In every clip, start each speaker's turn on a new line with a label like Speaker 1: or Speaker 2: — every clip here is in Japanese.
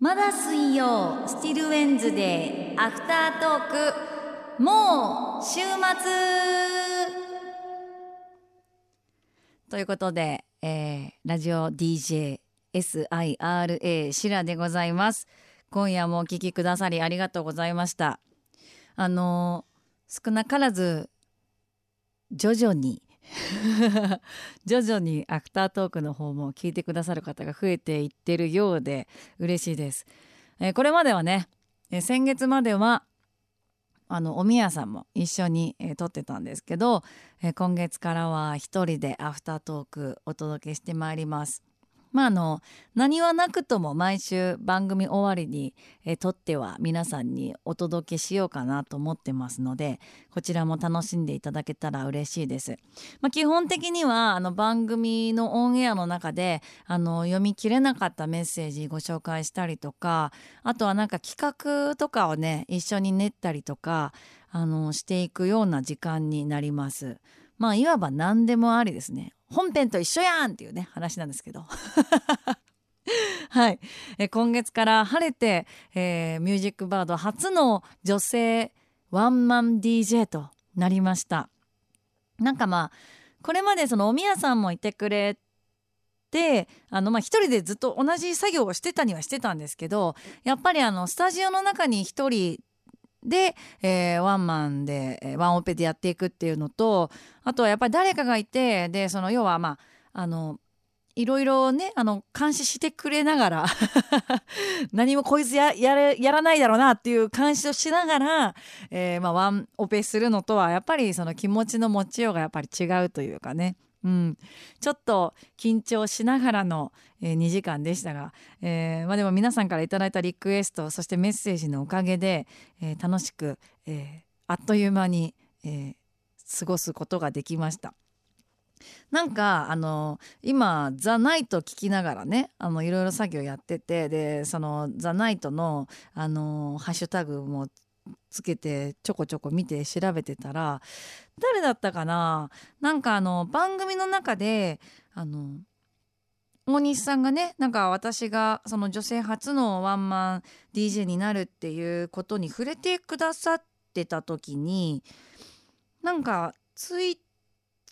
Speaker 1: まだ水曜スティルウェンズデーアフタートークもう週末。ということで、えー、ラジオ DJ SIRA シラでございます。今夜もお聴きくださりありがとうございました。あのー、少なからず徐々に 徐々にアフタートークの方も聞いてくださる方が増えていってるようで嬉しいです。えー、これまではね、えー、先月まではあのおみやさんも一緒に、えー、撮ってたんですけど、え、今月からは一人でアフタートークお届けしてまいります。まああの何はなくとも毎週番組終わりに、えとっては皆さんにお届けしようかなと思ってますのでこちらも楽しんでいただけたら嬉しいです。まあ、基本的にはあの番組のオンエアの中であの読み切れなかったメッセージご紹介したりとかあとはなんか企画とかをね一緒に練ったりとかあのしていくような時間になります。まあいわば何でもありですね本編と一緒やんっていうね話なんですけど。はい、え今月から晴れて、えー、ミュージックバード初の女性ワンマン DJ となりました。なんかまあこれまでそのおみやさんもいてくれてあのまあ一人でずっと同じ作業をしてたにはしてたんですけどやっぱりあのスタジオの中に一人で、えー、ワンマンで、え、ワンオペでやっていくっていうのとあとはやっぱり誰かがいてでその要はまああのいろいろねあの監視してくれながら 何もこいつややらないだろうなっていう監視をしながら、えーまあ、ワンオペするのとはやっぱりその気持ちの持ちようがやっぱり違うというかね。うん、ちょっと緊張しながらの、えー、2時間でしたが、えーまあ、でも皆さんから頂いたリクエストそしてメッセージのおかげで、えー、楽しく、えー、あっという間に、えー、過ごすことができました。なんかあの今「ザ・ナイト」聞きながらねあのいろいろ作業やっててでその「ザ・ナイトの」あのハッシュタグもつけてちょこちょこ見て調べてたら誰だったかな？なんかあの番組の中であの大西さんがねなんか私がその女性初のワンマン DJ になるっていうことに触れてくださってた時になんかツイ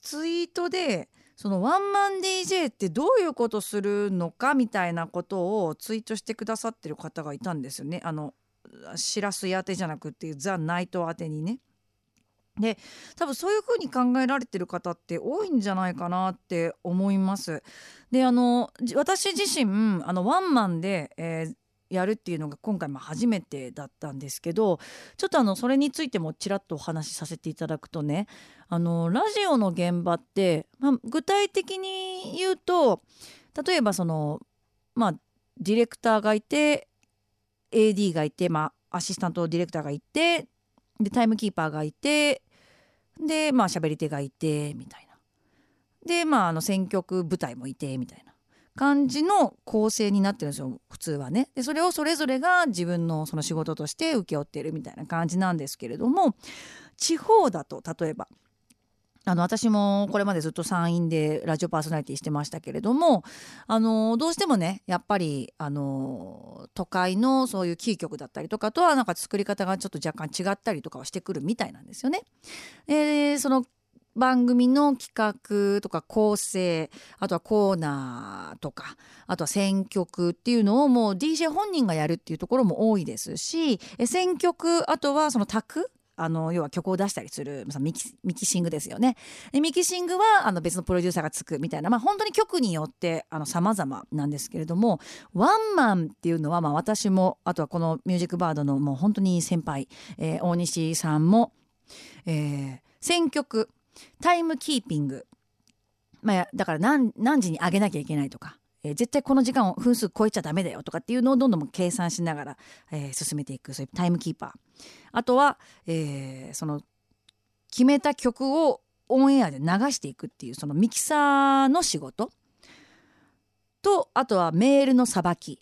Speaker 1: ツイートでそのワンマン DJ ってどういうことするのかみたいなことをツイートしてくださってる方がいたんですよね。あのしらす当てじゃなくてザ・ナイト当てにね。で多分そういう風に考えられてる方って多いんじゃないかなって思います。であの私自身あのワンマンで、えーやるっていうのが今回も初めてだったんですけどちょっとあのそれについてもちらっとお話しさせていただくとねあのラジオの現場って、まあ、具体的に言うと例えばそのまあディレクターがいて AD がいて、まあ、アシスタントディレクターがいてでタイムキーパーがいてでまあ喋り手がいてみたいな。でまああの選曲部隊もいてみたいな。感じの構成になってるんですよ普通はね。でそれをそれぞれが自分のその仕事として請け負ってるみたいな感じなんですけれども地方だと例えばあの私もこれまでずっと山陰でラジオパーソナリティしてましたけれどもあのどうしてもねやっぱりあの都会のそういうキー局だったりとかとはなんか作り方がちょっと若干違ったりとかはしてくるみたいなんですよね。えー、その番組の企画とか構成あとはコーナーとかあとは選曲っていうのをもう DJ 本人がやるっていうところも多いですし選曲あとはその卓あの要は曲を出したりするミキミキシングですよね。でミキシングはあの別のプロデューサーがつくみたいな、まあ、本当に曲によってさまざまなんですけれどもワンマンっていうのは、まあ、私もあとはこのミュージックバードのもう本当に先輩、えー、大西さんも、えー、選曲タイムキーピング、まあ、だから何何時に上げなきゃいけないとかえー、絶対この時間を分数超えちゃダメだよとかっていうのをどんどん計算しながら、えー、進めていくそういうタイムキーパー。あとは、えー、その決めた曲をオンエアで流していくっていうそのミキサーの仕事。とあとはメールのさばき、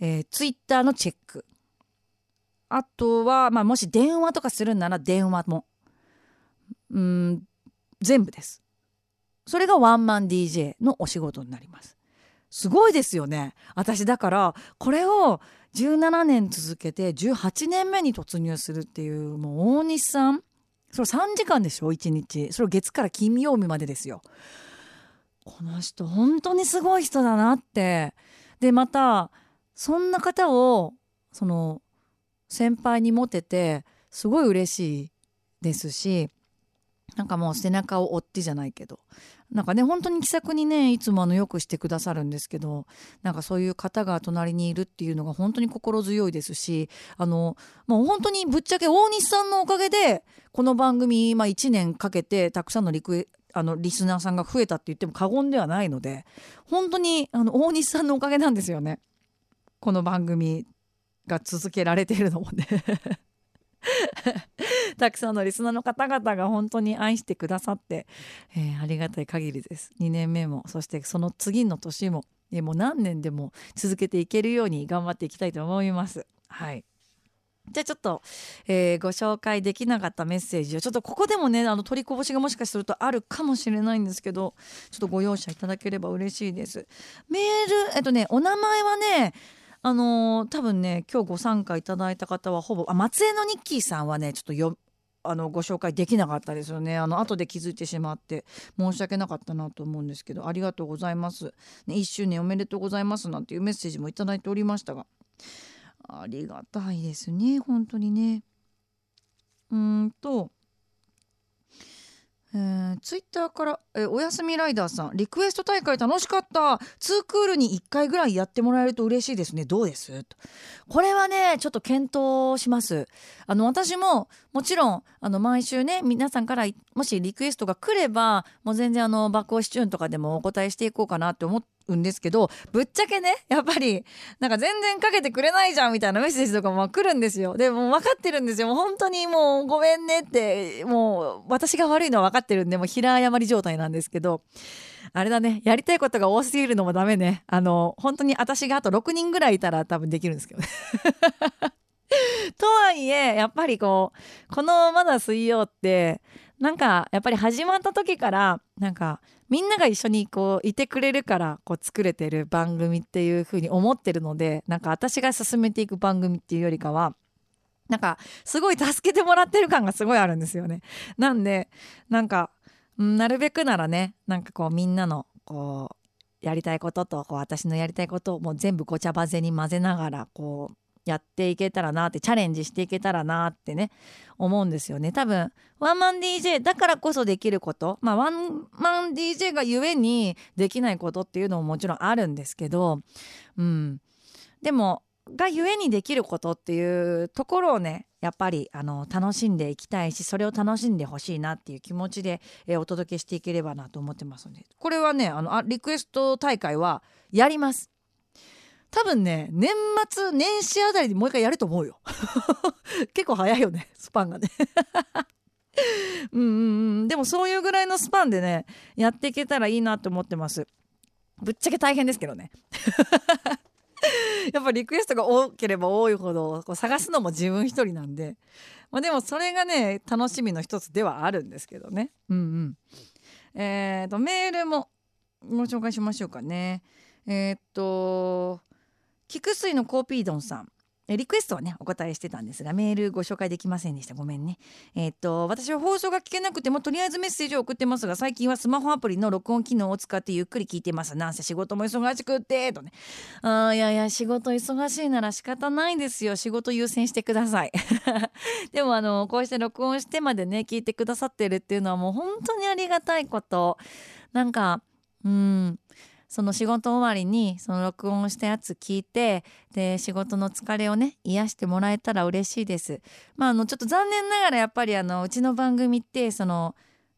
Speaker 1: えー、ツイッターのチェック。あとは、まあ、もし電話とかするなら電話も。うん全部です。それがワンマン DJ のお仕事になります。すごいですよね。私だからこれを17年続けて18年目に突入するっていうもう大西さん。それ3時間でしょ？1日。それ月から金曜日までですよ。この人本当にすごい人だなって。でまたそんな方をその先輩に持ててすごい嬉しいですしなんかもう背中を追ってじゃないけど。なんかね本当に気さくにねいつもあのよくしてくださるんですけどなんかそういう方が隣にいるっていうのが本当に心強いですしあのもう本当にぶっちゃけ大西さんのおかげでこの番組、まあ、1年かけてたくさんのリクエあのリスナーさんが増えたって言っても過言ではないので本当にあの大西さんのおかげなんですよね。この番組が続けられているのもね。たくさんのリスナーの方々が本当に愛してくださって、えー、ありがたい限りです。2年目もそしてその次の年ももう何年でも続けていけるように頑張っていきたいと思います。はい。じゃあちょっと、えー、ご紹介できなかったメッセージをちょっとここでもねあの取りこぼしがもしかするとあるかもしれないんですけどちょっとご容赦いただければ嬉しいです。メールえっとねお名前はねあのー、多分ね今日ご参加いただいた方はほぼあ松江のニッキーさんはねちょっとよあのご紹介できなかったですよね。あの後で気づいてしまって申し訳なかったなと思うんですけどありがとうございます、ね、1周年おめでとうございますなんていうメッセージもいただいておりましたが。ありがたいですね本当にね。うんとえー、ツイッターから、えー、おやすみライダーさんリクエスト大会楽しかった。ツークールに1回ぐらいやってもらえると嬉しいですね。どうです？これはねちょっと検討します。あの私ももちろんあの毎週ね皆さんからもしリクエストが来ればもう全然あの爆オシチューンとかでもお答えしていこうかなって思ってうんですけどぶっちゃけねやっぱりなんか全然かけてくれないじゃんみたいなメッセージとかも来るんですよ。でも分かってるんですよ。もう本当にもうごめんねってもう私が悪いのは分かってるんでもう平謝り状態なんですけどあれだねやりたいことが多すぎるのもダメね。あの本当に私があと6人ぐらいいたら多分できるんですけどね。とはいえやっぱりこうこのまだ水曜ってなんかやっぱり始まった時からなんかみんなが一緒にこういてくれるからこう作れてる番組っていう風に思ってるのでなんか私が進めていく番組っていうよりかはなんかすごい助けてもらってる感がすごいあるんですよね。なんでなんかなるべくならねなんかこうみんなのこうやりたいこととこう私のやりたいことをもう全部ごちゃ混ぜに混ぜながらこうやっていけたらなってチャレンジしていけたらなってね思うんですよね。多分ワンマン DJ だからこそできることまあワンマン DJ がゆえにできないことっていうのももちろんあるんですけどうん。でもがゆえにできることっていうところをねやっぱりあの楽しんでいきたいしそれを楽しんでほしいなっていう気持ちで、えー、お届けしていければなと思ってますのでこれはねあのあリクエスト大会はやります。多分ね年末年始あたりにもう一回やると思うよ。結構早いよねスパンがね。うんうんでもそういうぐらいのスパンでねやっていけたらいいなと思ってます。ぶっちゃけ大変ですけどね。やっぱリクエストが多ければ多いほどこう探すのも自分一人なんで、まあ、でもそれがね楽しみの一つではあるんですけどね。うんうん。えーとメールもご紹介しましょうかね。えー、っと菊水のコーピードンさん。リクエストはねお答えしてたんですがメールご紹介できませんでした。ごめんね。えー、っと私は放送が聞けなくてもとりあえずメッセージを送ってますが最近はスマホアプリの録音機能を使ってゆっくり聞いてます。なんせ仕事も忙しくってとね。あいやいや仕事忙しいなら仕方ないですよ。仕事優先してください。でもあのこうして録音してまでね聞いてくださってるっていうのはもう本当にありがたいこと。なんかうん。その仕事終わりにその録音したやつ聞いてで仕事の疲れをね癒してもらえたら嬉しいです。まああのちょっと残念ながらやっぱりあのうちの番組ってその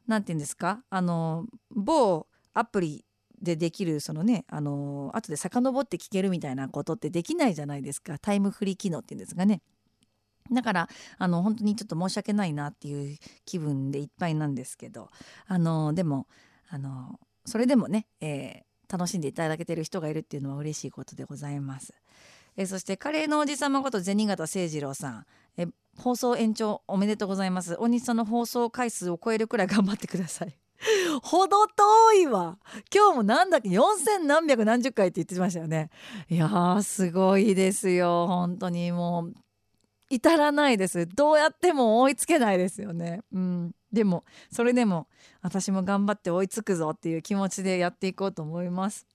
Speaker 1: 何て言うんですか？あの某アプリでできるそのねあの後で遡って聞けるみたいなことってできないじゃないですかタイムフリー機能っていうんですかね。だからあの本当にちょっと申し訳ないなっていう気分でいっぱいなんですけどあのでもあのそれでもね、えー楽しんでいただけてる人がいるっていうのは嬉しいことでございます。えそしてカレーのおじさまこと銭形誠二郎さん。え放送延長おめでとうございます。大西さんの放送回数を超えるくらい頑張ってください。ほど遠いわ。今日もなんだっけ4000何百何十回って言ってましたよね。いやーすごいですよ。本当にもう至らないです。どうやっても追いつけないですよね。うん。でもそれでも私も頑張って追いつくぞっていう気持ちでやっていこうと思います。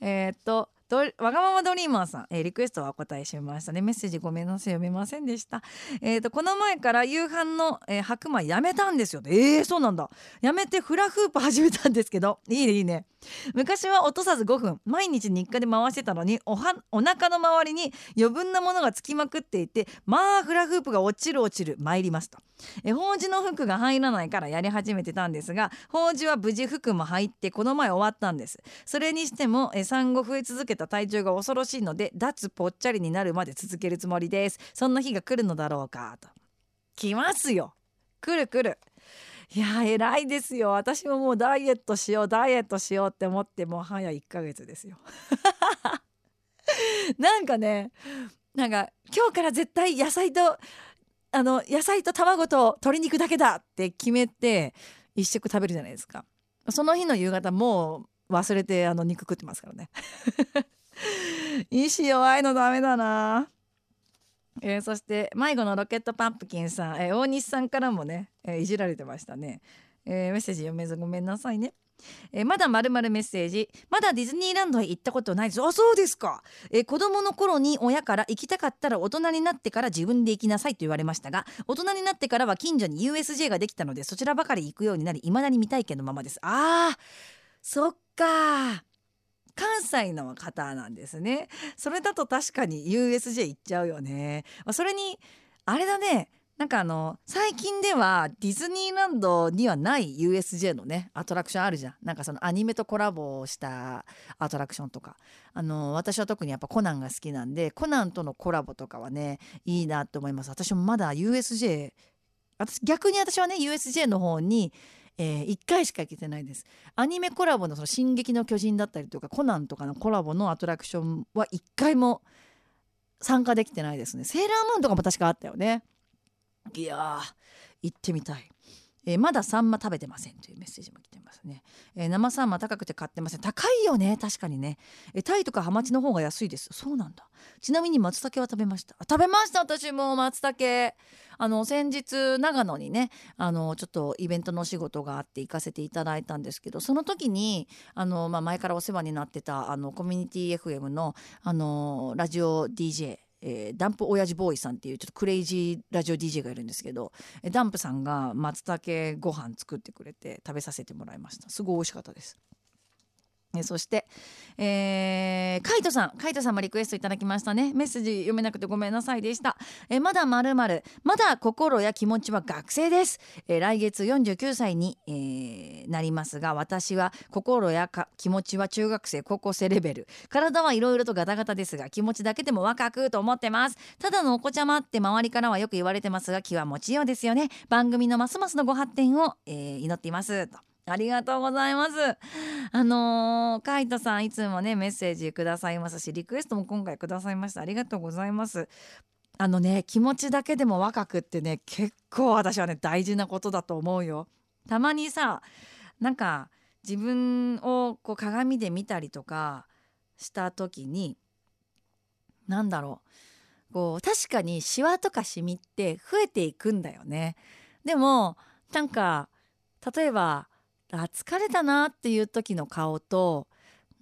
Speaker 1: えー、っとわがままドリーマーさん、えー、リクエストはお答えしましたね。メッセージごめんなさい読めませんでした、えーと、この前から夕飯の、えー、白米やめたんですよえー、そうなんだ。やめてフラフープ始めたんですけど。いいねいいね。昔は落とさず5分毎日日課で回してたのにおはお腹の周りに余分なものがつきまくっていてまあフラフープが落ちる落ちる。参りますとえ法事の服が入らないからやり始めてたんですが法事は無事服も入ってこの前終わったんです。それにしても産後増え続けた体重が恐ろしいので脱ぽっちゃりになるまで続けるつもりです。そんな日が来るのだろうかと。来ますよ。来る来る。いや偉いですよ。私ももうダイエットしようダイエットしようって思ってもう早1ヶ月ですよ。なんかねなんか今日から絶対野菜とあの野菜と卵と鶏肉だけだって決めて一食食べるじゃないですか。その日の夕方もう忘れてあの肉食ってますからね。意志弱いのダメだな。えー、そして迷子のロケットパンプキンさん、えー、大西さんからもね、えー、いじられてましたね、えメッセージ読めずごめんなさいね。えー、まだまるまるメッセージ。まだディズニーランドへ行ったことないですあそうですか、えー、子供の頃に親から行きたかったら大人になってから自分で行きなさいと言われましたが大人になってからは近所に USJ ができたのでそちらばかり行くようになり未だに未体験のままです。あーそっか。関西の方なんですね。それだと確かに USJ 行っちゃうよね。それにあれだね。なんかあの最近ではディズニーランドにはない USJ のねアトラクションあるじゃん。なんかそのアニメとコラボしたアトラクションとか。あの私は特にやっぱコナンが好きなんでコナンとのコラボとかはねいいなと思います。私もまだ USJ 私逆に私はね USJ の方にえー、1回しか行けてないです。アニメコラボの「その進撃の巨人」だったりとかコナンとかのコラボのアトラクションは1回も参加できてないですね。セーラームーンとかも確かあったよね。いや行ってみたい、えー、まだサンマ食べてませんというメッセージも来てますね、えー、生サンマ高くて買ってません。高いよね。確かにね、えー、タイとかハマチの方が安いです。そうなんだ。ちなみに松茸は食べました？食べました。私も松茸。あの先日長野にねあのちょっとイベントのお仕事があって行かせていただいたんですけどその時にあの、まあ、前からお世話になってたあのコミュニティ FM のあのラジオ DJ えー、ダンプ親父ボーイさんっていうちょっとクレイジーラジオ DJ がいるんですけどダンプさんが松茸ご飯作ってくれて食べさせてもらいました。すごい美味しかったです。えそして、えー、カイトさんカイトさんもリクエストいただきましたね。メッセージ読めなくてごめんなさいでした、えまだまるまるまだ心や気持ちは学生です、え来月49歳に、えー、なりますが私は心や気持ちは中学生高校生レベル。体はいろいろとガタガタですが気持ちだけでも若くと思ってます。ただのお子ちゃまって周りからはよく言われてますが気は持ちようですよね。番組のますますのご発展を、えー、祈っています。と。ありがとうございます。あのー、カイトさんいつもねメッセージくださいますしリクエストも今回くださいましたありがとうございます。あのね気持ちだけでも若くってね結構私はね大事なことだと思うよ。たまにさなんか自分をこう鏡で見たりとかした時に何だろうこう確かにシワとかシミって増えていくんだよね。でもなんか例えばあ疲れたなっていう時の顔と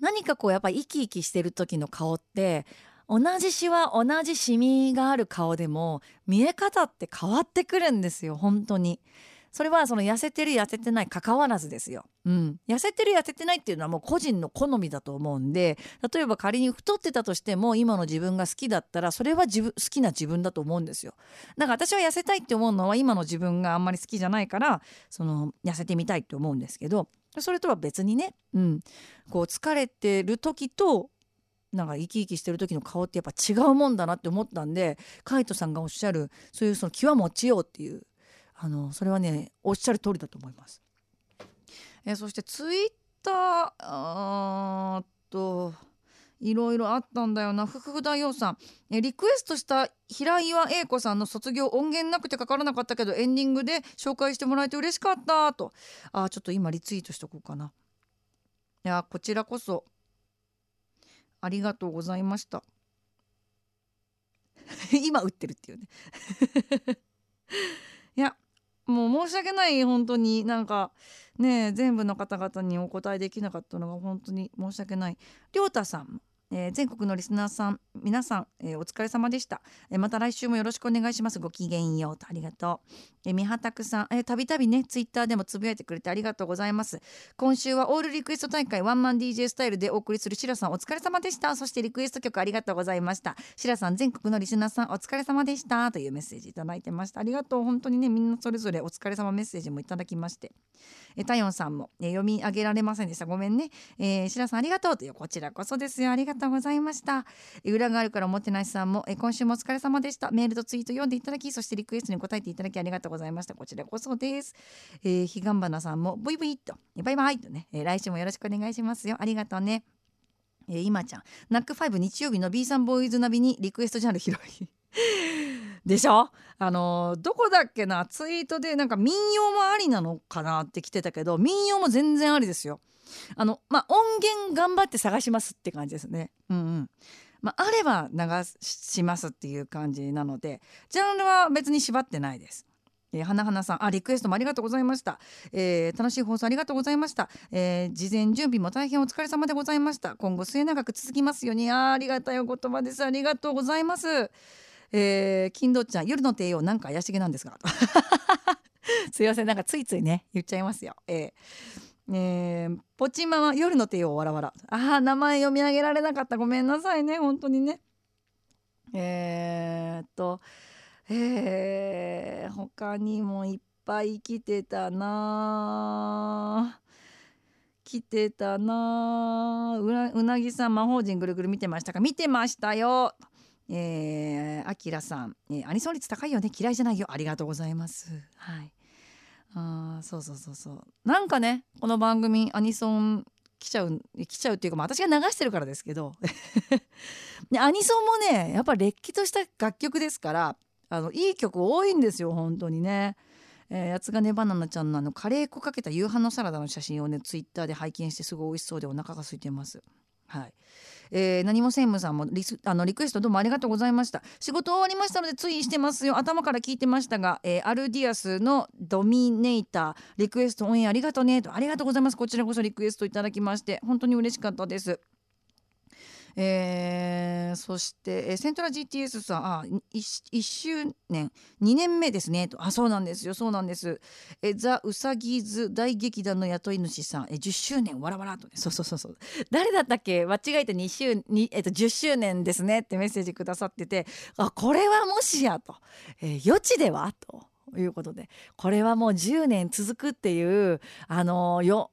Speaker 1: 何かこうやっぱ生き生きしてる時の顔って同じシワ同じシミがある顔でも見え方って変わってくるんですよ本当に。それはその痩せてる痩せてない関わらずですよ。うん、痩せてる痩せてないっていうのはもう個人の好みだと思うんで例えば仮に太ってたとしても今の自分が好きだったらそれは自分好きな自分だと思うんですよ。だから私は痩せたいって思うのは今の自分があんまり好きじゃないからその痩せてみたいって思うんですけどそれとは別にね、うん、こう疲れてる時となんか生き生きしてる時の顔ってやっぱ違うもんだなって思ったんでカイトさんがおっしゃるそういうその気は持ちようっていうあのそれはねおっしゃる通りだと思います。えそしてツイッターといろいろあったんだよな。ふふふだよさん。えリクエストした平岩英子さんの卒業音源なくてかからなかったけどエンディングで紹介してもらえて嬉しかったと。あちょっと今リツイートしとこうかな。いやこちらこそ。ありがとうございました。今打ってるっていうね。もう申し訳ない本当に。なんかね全部の方々にお答えできなかったのが本当に申し訳ない。亮太さん。えー、全国のリスナーさん皆さん、えー、お疲れ様でした、えー、また来週もよろしくお願いします。ごきげんよう。とありがとう、えー、三畑さん、えたびたびねツイッターでもつぶやいてくれてありがとうございます。今週はオールリクエスト大会ワンマン DJ スタイルでお送りするシラさんお疲れ様でした。そしてリクエスト曲ありがとうございました。シラさん全国のリスナーさんお疲れ様でした。というメッセージいただいてました。ありがとう。本当にねみんなそれぞれお疲れ様メッセージもいただきまして。えタヨンさんも、え読み上げられませんでした。ごめんね、えー、シラさんありがとう。というこちらこそですよ。ありがとう。ございました。裏があるからおもてなしさんも、え今週もお疲れ様でした。メールとツイート読んでいただきそしてリクエストに答えていただきありがとうございました。こちらこそです、えー、ひがんばなさんもブイブイっと。バイバイとね、えー、来週もよろしくお願いしますよ。ありがとうね。えー、今ちゃん。ナックファイブ日曜日の B さんボーイズナビにリクエストジャンル広い。でしょ？あのどこだっけな？ツイートでなんか民謡もありなのかなって来てたけど民謡も全然ありですよ。あのまあ音源頑張って探しますって感じですね。うんうん。まあ、あれば流しますっていう感じなのでジャンルは別に縛ってないです。えー、花花さんあリクエストもありがとうございました、えー、楽しい放送ありがとうございました、えー、事前準備も大変お疲れ様でございました。今後末永く続きますように。あありがたいお言葉です。ありがとうございます。えー、金どっちゃん夜の帝王なんか怪しげなんですが。すいません。なんかついついね言っちゃいますよ。えー、えー、ポチママ夜の帝王わらわら。あ名前読み上げられなかった。ごめんなさいね。本当にね。えー、っとえー、他にもいっぱい来てたな来てたなうなぎさん魔法陣ぐるぐる見てましたか？見てましたよ。えー、あきらさん、えー、アニソン率高いよね。嫌いじゃないよ。ありがとうございます。はい。あそうそうそうそうなんかねこの番組アニソン来ちゃう来ちゃうっていうか、まあ、私が流してるからですけど アニソンもねやっぱれっきとした楽曲ですからあのいい曲多いんですよ本当にね。えー、八つ金バナナちゃんのあのカレー粉かけた夕飯のサラダの写真をねツイッターで拝見してすごい美味しそうでお腹が空いてます。はい、えー、何も専務さんもリスあのリクエストどうもありがとうございました。仕事終わりましたのでついしてますよ。頭から聞いてましたが、えー、アルディアスのドミネーターリクエストオンエアありがとうねと。ありがとうございます。こちらこそリクエストいただきまして本当に嬉しかったです。えー、そして、えー、セントラ GTS さんあ 1, 1周年。2年目ですね。とあそうなんですよ。そうなんです、えー、ザ・ウサギズ大劇団の雇い主さん、えー、10周年。わらわらとね。そうそうそうそう。誰だったっけ？間違えて2周に、えーと、10周年ですね。ってメッセージくださってて。あこれはもしやと、えー、余地では？ということで。これはもう10年続くっていうあのよ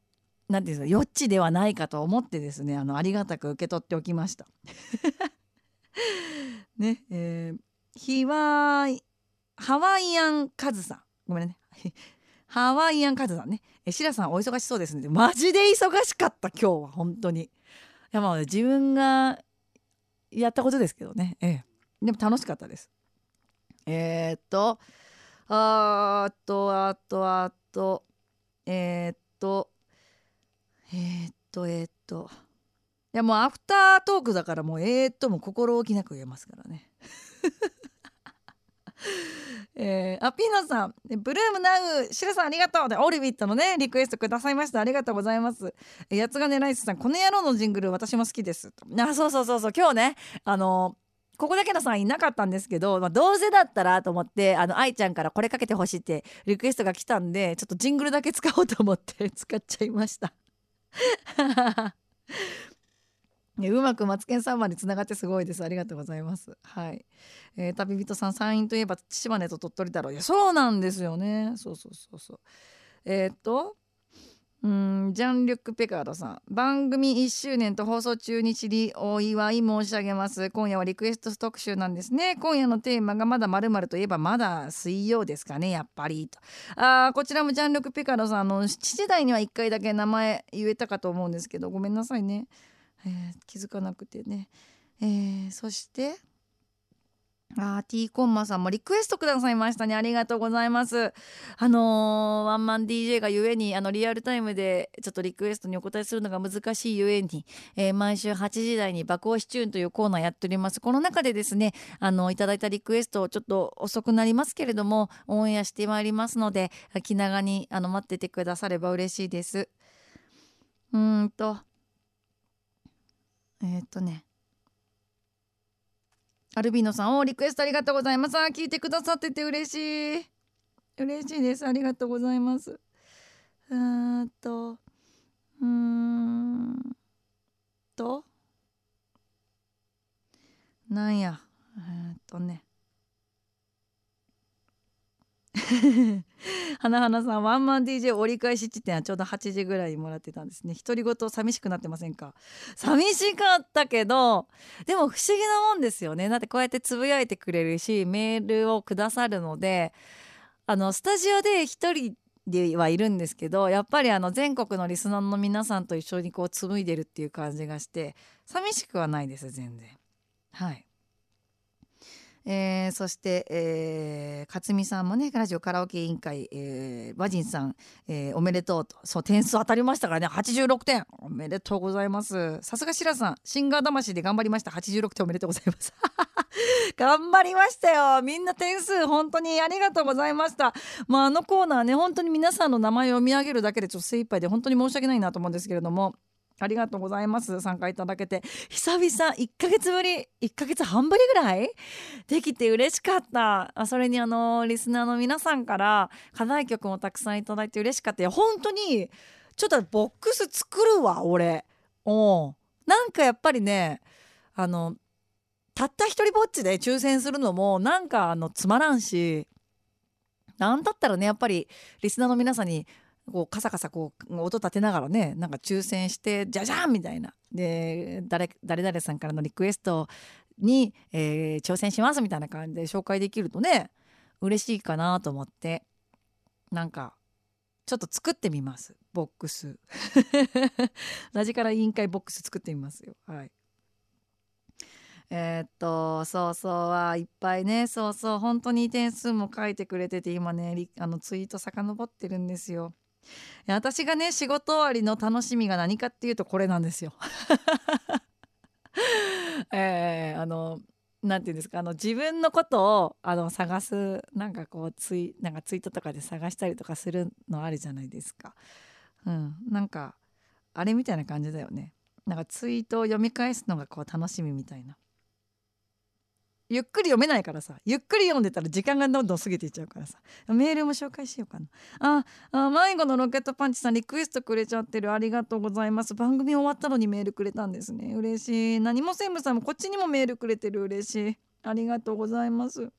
Speaker 1: なんていうんですかよっちではないかと思ってですねあのありがたく受け取っておきました。ねえー、ヒワハワイアンカズさん。ごめんね。ハワイアンカズさんね。えシラさんお忙しそうですね。マジで忙しかった今日は。本当に。いやまあ自分がやったことですけどね。ええ。でも楽しかったです。えー、っとあっとあとあとえー、っとえー、っとえー、っと。いやもうアフタートークだからもうえー、っとも心置きなく言えますからね。えー、あピーナさん「ブルームナウシラさんありがとう」でオリビットのねリクエストくださいました。ありがとうございます。えやつがねライスさん「この野郎のジングル私も好きです」とあそうそうそうそう。今日ねあのここだけのさんいなかったんですけど、まあ、どうせだったらと思ってあの愛ちゃんからこれかけてほしいってリクエストが来たんでちょっとジングルだけ使おうと思って使っちゃいました。うまくマツケンサンバにつながってすごいです。ありがとうございます。はい。えー、旅人さん、山陰といえば島根と鳥取だろう。いや、そうなんですよね。そうそうそうそう。えー、っと、うんジャン・リュック・ペカードさん。番組1周年と放送中に知りお祝い申し上げます。今夜はリクエスト特集なんですね。今夜のテーマがまだまるといえばまだ水曜ですかねやっぱり。と。あこちらもジャン・リュック・ペカードさんの7時台には1回だけ名前言えたかと思うんですけどごめんなさいね。えー、気づかなくてね、えー、そしてあー T コンマさんもリクエストくださいましたね。ありがとうございます。あのー、ワンマン DJ がゆえにあのリアルタイムでちょっとリクエストにお答えするのが難しいゆえに、えー、毎週8時台に爆押しチューンというコーナーやっております。この中でですねあのいただいたリクエストをちょっと遅くなりますけれどもオンエアしてまいりますので気長にあの待っててくだされば嬉しいです。うーんと。えっ、とね。アルビノさんをリクエストありがとうございます。聞いてくださってて嬉しい。嬉しいです。ありがとうございます。うーんと、うーんと、なんや、え、っとね。花花さんワンマン DJ 折り返し地点はちょうど8時ぐらいにもらってたんですね。独り言寂しくなってませんか？寂しかったけどでも不思議なもんですよね。だってこうやってつぶやいてくれるしメールをくださるのであのスタジオで一人ではいるんですけどやっぱりあの全国のリスナーの皆さんと一緒にこう紡いでるっていう感じがして寂しくはないです全然。はい。えー、そして、えー、勝美さんもねラジオカラオケ委員会、えー、和人さん、えー、おめでとうと。そう点数当たりましたからね。86点。おめでとうございます。さすが白さん。シンガー魂で頑張りました。86点おめでとうございます。頑張りましたよ。みんな点数本当にありがとうございました。まああのコーナーね本当に皆さんの名前を読み上げるだけでちょっと精一杯で本当に申し訳ないなと思うんですけれども。ありがとうございます。参加いただけて。久々1ヶ月ぶり1ヶ月半ぶりぐらい？できて嬉しかった。それにあのリスナーの皆さんから課題曲もたくさんいただいて嬉しかった。いや本当にちょっとボックス作るわ俺。おなんかやっぱりねあのたった一人ぼっちで抽選するのもなんかあのつまらんし。なんだったらねやっぱりリスナーの皆さんにこうカサカサこう音立てながらねなんか抽選してじゃじゃんみたいな。で誰誰々さんからのリクエストに、えー、挑戦しますみたいな感じで紹介できるとね嬉しいかなと思って。なんかちょっと作ってみます。ボックス。ラジカラ委員会ボックス作ってみますよ。はい。えー、っとそうそうはいっぱいね。そうそう本当に点数も書いてくれてて今ねあのツイート遡ってるんですよ。私がね仕事終わりの楽しみが何かっていうとこれなんですよ。えー、あのなていうんですかあの自分のことをあの探すなんかこうツイなんかツイートとかで探したりとかするのあるじゃないですか。うん、なんかあれみたいな感じだよね。なんかツイートを読み返すのがこう楽しみみたいな。ゆっくり読めないからさゆっくり読んでたら時間がどんどん過ぎていっちゃうからさ。メールも紹介しようかな。ああ迷子のロケットパンチさんリクエストくれちゃってる。ありがとうございます。番組終わったのにメールくれたんですね。嬉しい。何も専務さんもこっちにもメールくれてる。嬉しい。ありがとうございます。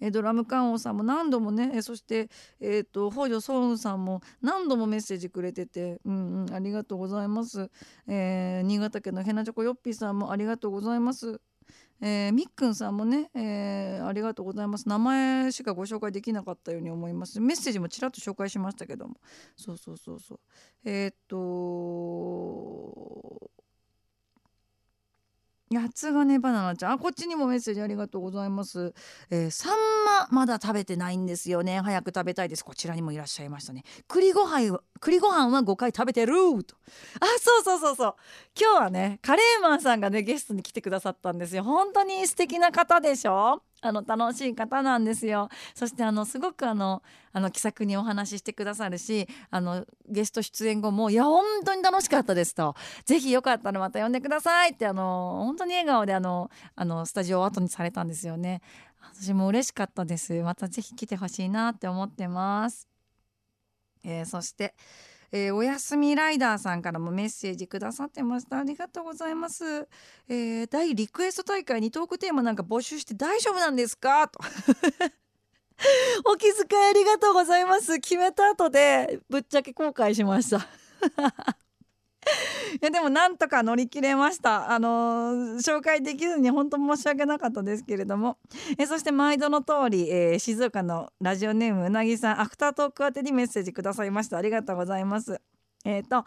Speaker 1: えドラム缶王さんも何度もねえそして、えーと、北条ソウンさんも何度もメッセージくれてて、うんうん、ありがとうございます、えー、新潟県のヘナチョコヨッピーさんもありがとうございます。えー、みっくんさんもね、えー、ありがとうございます。名前しかご紹介できなかったように思います。メッセージもちらっと紹介しましたけども。そうそうそうそう。えー、っと八つ金バナナちゃん。あこっちにもメッセージありがとうございます、えー、サンマまだ食べてないんですよね。早く食べたいです。こちらにもいらっしゃいましたね。栗ご飯栗ご飯は5回食べてると。あそうそうそうそう。今日はねカレーマンさんがねゲストに来てくださったんですよ。本当に素敵な方でしょ？あの楽しい方なんですよ。そしてあのすごくあのあの気さくにお話ししてくださるしあのゲスト出演後も「いや本当に楽しかったです」と「ぜひよかったらまた呼んでください」ってあの本当に笑顔であのあのスタジオを後にされたんですよね。私も嬉しかったです。またぜひ来てほしいなって思ってます、えー、そしてえー、おやすみライダーさんからもメッセージくださってましたありがとうございます、えー、大リクエスト大会にトークテーマなんか募集して大丈夫なんですか？と。お気遣いありがとうございます。決めた後でぶっちゃけ後悔しました。いやでもなんとか乗り切れました。あのー、紹介できずに本当申し訳なかったですけれども。えそして毎度の通り、えー、静岡のラジオネームうなぎさんアフタートーク宛てにメッセージくださいました。ありがとうございます。えっ、と、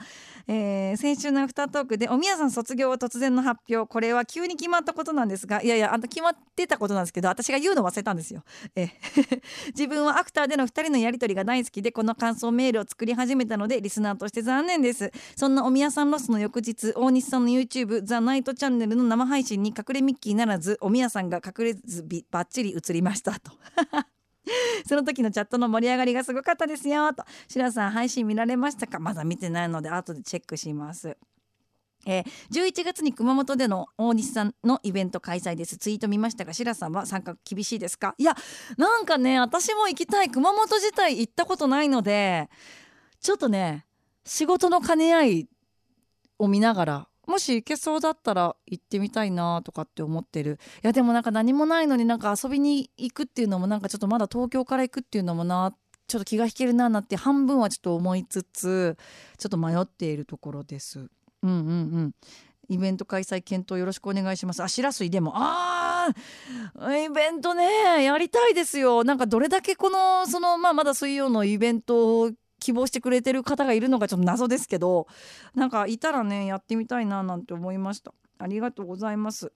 Speaker 1: えー、先週のアフタートークでおみやさん卒業は突然の発表これは急に決まったことなんですがいやいやあの決まってたことなんですけど私が言うの忘れたんですよ。え 自分はアクターでの2人のやり取りが大好きでこの感想メールを作り始めたのでリスナーとして残念ですそんなおみやさんロスの翌日大西さんの YouTube「ザ・ナイトチャンネルの生配信に隠れミッキーならずおみやさんが隠れずびばっちり映りましたと。その時のチャットの盛り上がりがすごかったですよと。白さん配信見られましたか？まだ見てないので後でチェックします。えー、11月に熊本での大西さんのイベント開催です。ツイート見ましたが白さんは参加厳しいですか？いやなんかね私も行きたい。熊本自体行ったことないのでちょっとね仕事の兼ね合いを見ながらもし行けそうだったら行ってみたいなとかって思ってるいやでもなんか何もないのになんか遊びに行くっていうのもなんかちょっとまだ東京から行くっていうのもなちょっと気が引けるななって半分はちょっと思いつつちょっと迷っているところです。うんうんうんイベント開催検討よろしくお願いします。あ、しらすいでも、ああ、イベントね、やりたいですよ。なんかどれだけこの、その、まあ、まだ水曜のイベント希望してくれてる方がいるのがちょっと謎ですけどなんかいたらねやってみたいななんて思いました。ありがとうございます。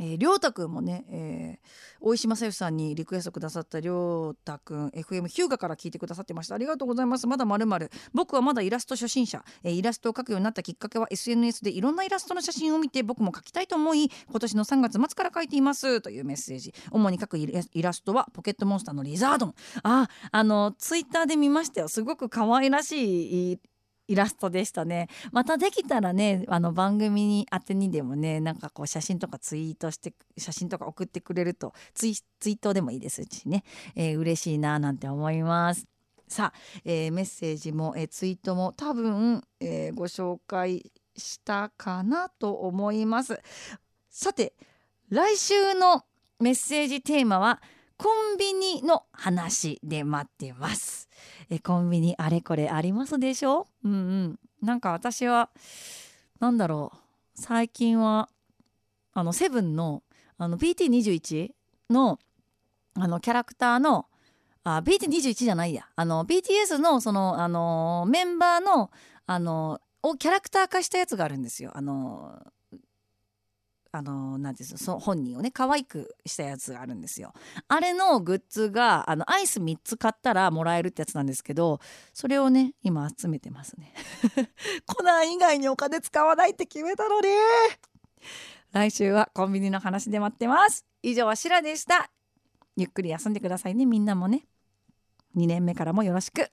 Speaker 1: えー、りょうたくんもね、えー、大石正義さんにリクエストくださったりょうたくん FM ヒューガから聞いてくださってました。ありがとうございます。まだまるまる僕はまだイラスト初心者、えー、イラストを描くようになったきっかけは SNS でいろんなイラストの写真を見て僕も描きたいと思い今年の3月末から描いています。というメッセージ。主に描くイラストはポケットモンスターのリザードン。ああのツイッターで見ましたよ。すごく可愛らしいイラストでしたね。またできたらねあの番組に宛てにでもねなんかこう写真とかツイートして写真とか送ってくれるとツイツイートでもいいですしね、えー、嬉しいななんて思います。さあ、えー、メッセージも、えー、ツイートも多分、えー、ご紹介したかなと思います。さて来週のメッセージテーマはコンビニの話で待ってます。えコンビニあれこれありますでしょ？うんうん。なんか私はなんだろう。最近はあのセブンのあの BT21 のあのキャラクターのあ BT21 じゃないや。あの BTS のそのあのメンバーのあのをキャラクター化したやつがあるんですよ。あのあのなんていうのその本人をね可愛くしたやつがあるんですよ。あれのグッズがあのアイス3つ買ったらもらえるってやつなんですけどそれをね今集めてますね。コナン以外にお金使わないって決めたのに。来週はコンビニの話で待ってます。以上はシラでした。ゆっくり休んでくださいね。みんなもね。2年目からもよろしく。